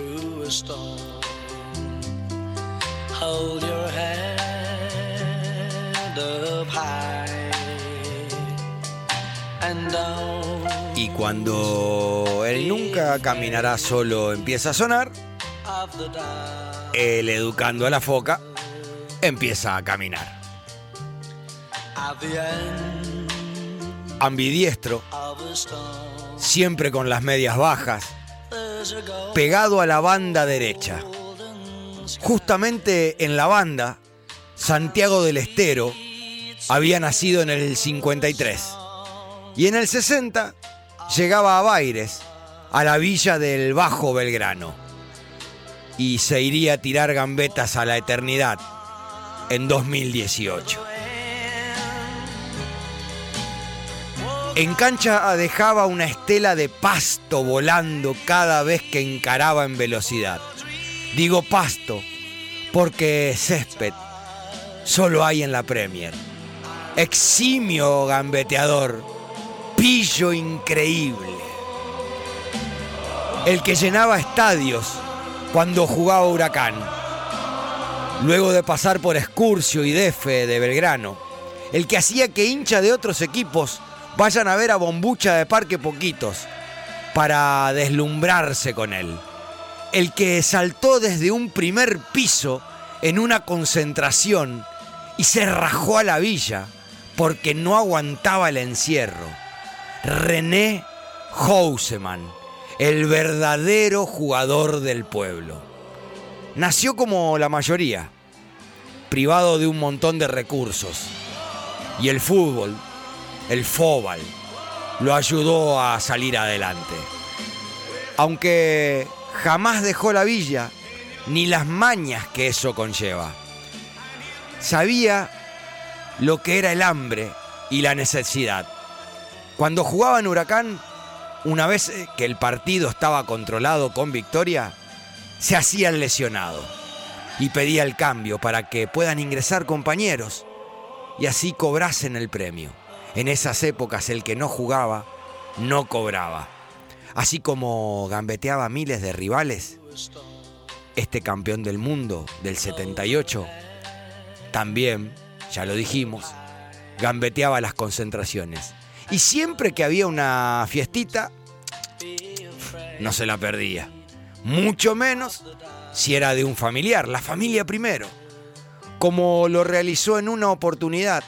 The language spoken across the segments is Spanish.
through a storm. Hold your head up high and. Y cuando el nunca caminará solo empieza a sonar, el educando a la foca empieza a caminar. Ambidiestro, siempre con las medias bajas, pegado a la banda derecha. Justamente en la banda, Santiago del Estero había nacido en el 53 y en el 60 llegaba a Baires, a la villa del Bajo Belgrano, y se iría a tirar gambetas a la eternidad en 2018. En cancha dejaba una estela de pasto volando cada vez que encaraba en velocidad. Digo pasto porque césped solo hay en la Premier. Eximio gambeteador, pillo increíble. El que llenaba estadios cuando jugaba Huracán. Luego de pasar por Escurcio y Defe de Belgrano. El que hacía que hincha de otros equipos vayan a ver a Bombucha de Parque Poquitos para deslumbrarse con él. El que saltó desde un primer piso en una concentración y se rajó a la villa porque no aguantaba el encierro. René Houseman, el verdadero jugador del pueblo. Nació como la mayoría, privado de un montón de recursos. Y el fútbol, el fóbal, lo ayudó a salir adelante. Aunque jamás dejó la villa, ni las mañas que eso conlleva. Sabía lo que era el hambre y la necesidad. Cuando jugaba en Huracán, una vez que el partido estaba controlado con victoria, se hacía el lesionado y pedía el cambio para que puedan ingresar compañeros y así cobrasen el premio. En esas épocas el que no jugaba no cobraba. Así como gambeteaba miles de rivales, este campeón del mundo del 78 también, ya lo dijimos, gambeteaba las concentraciones. Y siempre que había una fiestita, no se la perdía. Mucho menos si era de un familiar, la familia primero. Como lo realizó en una oportunidad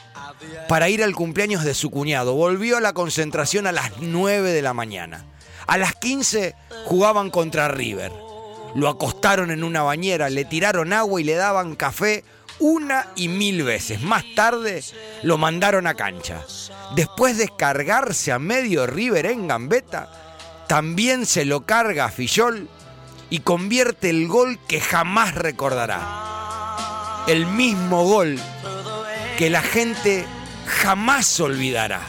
para ir al cumpleaños de su cuñado. Volvió a la concentración a las 9 de la mañana. A las 15 jugaban contra River. Lo acostaron en una bañera, le tiraron agua y le daban café una y mil veces. Más tarde lo mandaron a cancha. Después de cargarse a medio River en gambeta, también se lo carga a Fillol y convierte el gol que jamás recordará. El mismo gol que la gente jamás olvidará.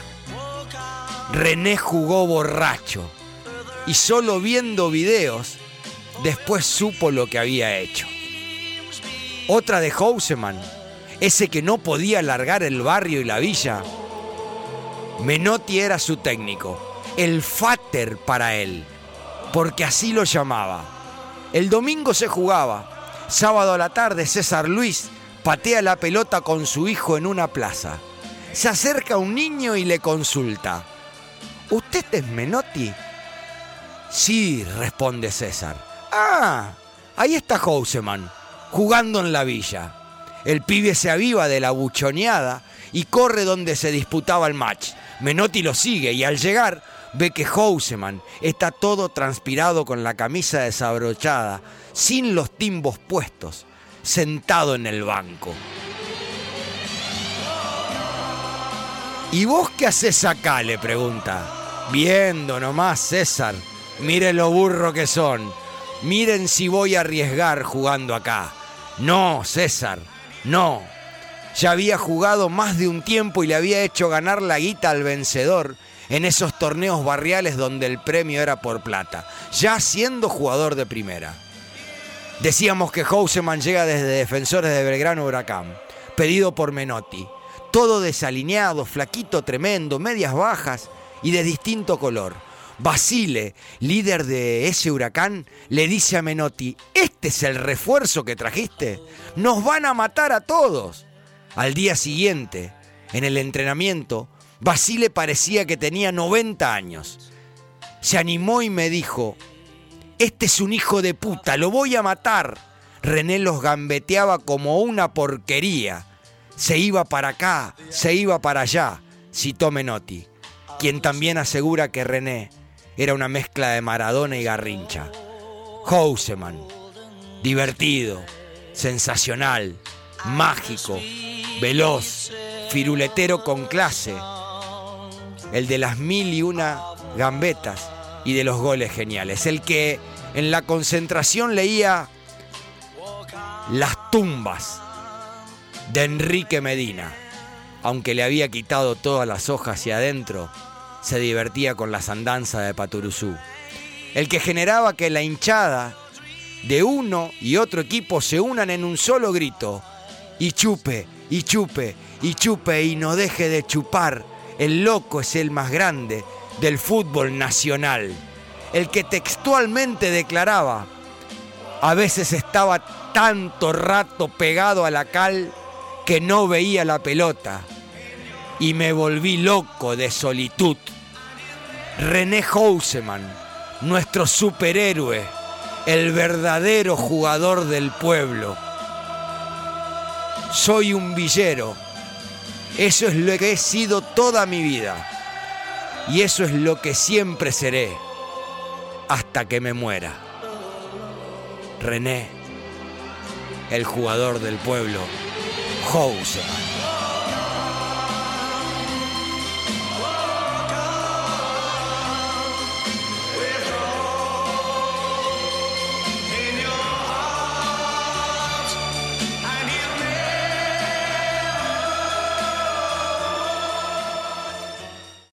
René jugó borracho y solo viendo videos después supo lo que había hecho. Otra de Houseman, ese que no podía largar el barrio y la villa. Menotti era su técnico, el fater para él, porque así lo llamaba. El domingo se jugaba, sábado a la tarde César Luis patea la pelota con su hijo en una plaza. Se acerca un niño y le consulta, ¿usted es Menotti? Sí, responde César. Ah, ahí está Houseman, jugando en la villa. El pibe se aviva de la buchoneada y corre donde se disputaba el match. Menotti lo sigue y al llegar ve que Houseman está todo transpirado con la camisa desabrochada, sin los timbos puestos, sentado en el banco. ¿Y vos qué haces acá? le pregunta. Viendo nomás, César. Miren lo burro que son. Miren si voy a arriesgar jugando acá. No, César, no. Ya había jugado más de un tiempo y le había hecho ganar la guita al vencedor en esos torneos barriales donde el premio era por plata, ya siendo jugador de primera. Decíamos que Houseman llega desde Defensores de Belgrano Huracán, pedido por Menotti. Todo desalineado, flaquito tremendo, medias bajas y de distinto color. Basile, líder de ese huracán, le dice a Menotti, ¿este es el refuerzo que trajiste? Nos van a matar a todos. Al día siguiente, en el entrenamiento, Basile parecía que tenía 90 años. Se animó y me dijo, este es un hijo de puta, lo voy a matar. René los gambeteaba como una porquería. Se iba para acá, se iba para allá, citó Menotti, quien también asegura que René era una mezcla de Maradona y Garrincha. Houseman, divertido, sensacional, mágico, veloz, firuletero con clase, el de las mil y una gambetas y de los goles geniales, el que en la concentración leía las tumbas de Enrique Medina. Aunque le había quitado todas las hojas hacia adentro, se divertía con las andanzas de Paturuzú. El que generaba que la hinchada de uno y otro equipo se unan en un solo grito. Y chupe, y chupe, y chupe, y no deje de chupar. El loco es el más grande del fútbol nacional. El que textualmente declaraba, a veces estaba tanto rato pegado a la cal que no veía la pelota y me volví loco de solitud. René Houseman, nuestro superhéroe, el verdadero jugador del pueblo. Soy un villero. Eso es lo que he sido toda mi vida. Y eso es lo que siempre seré hasta que me muera. René, el jugador del pueblo, Houseman.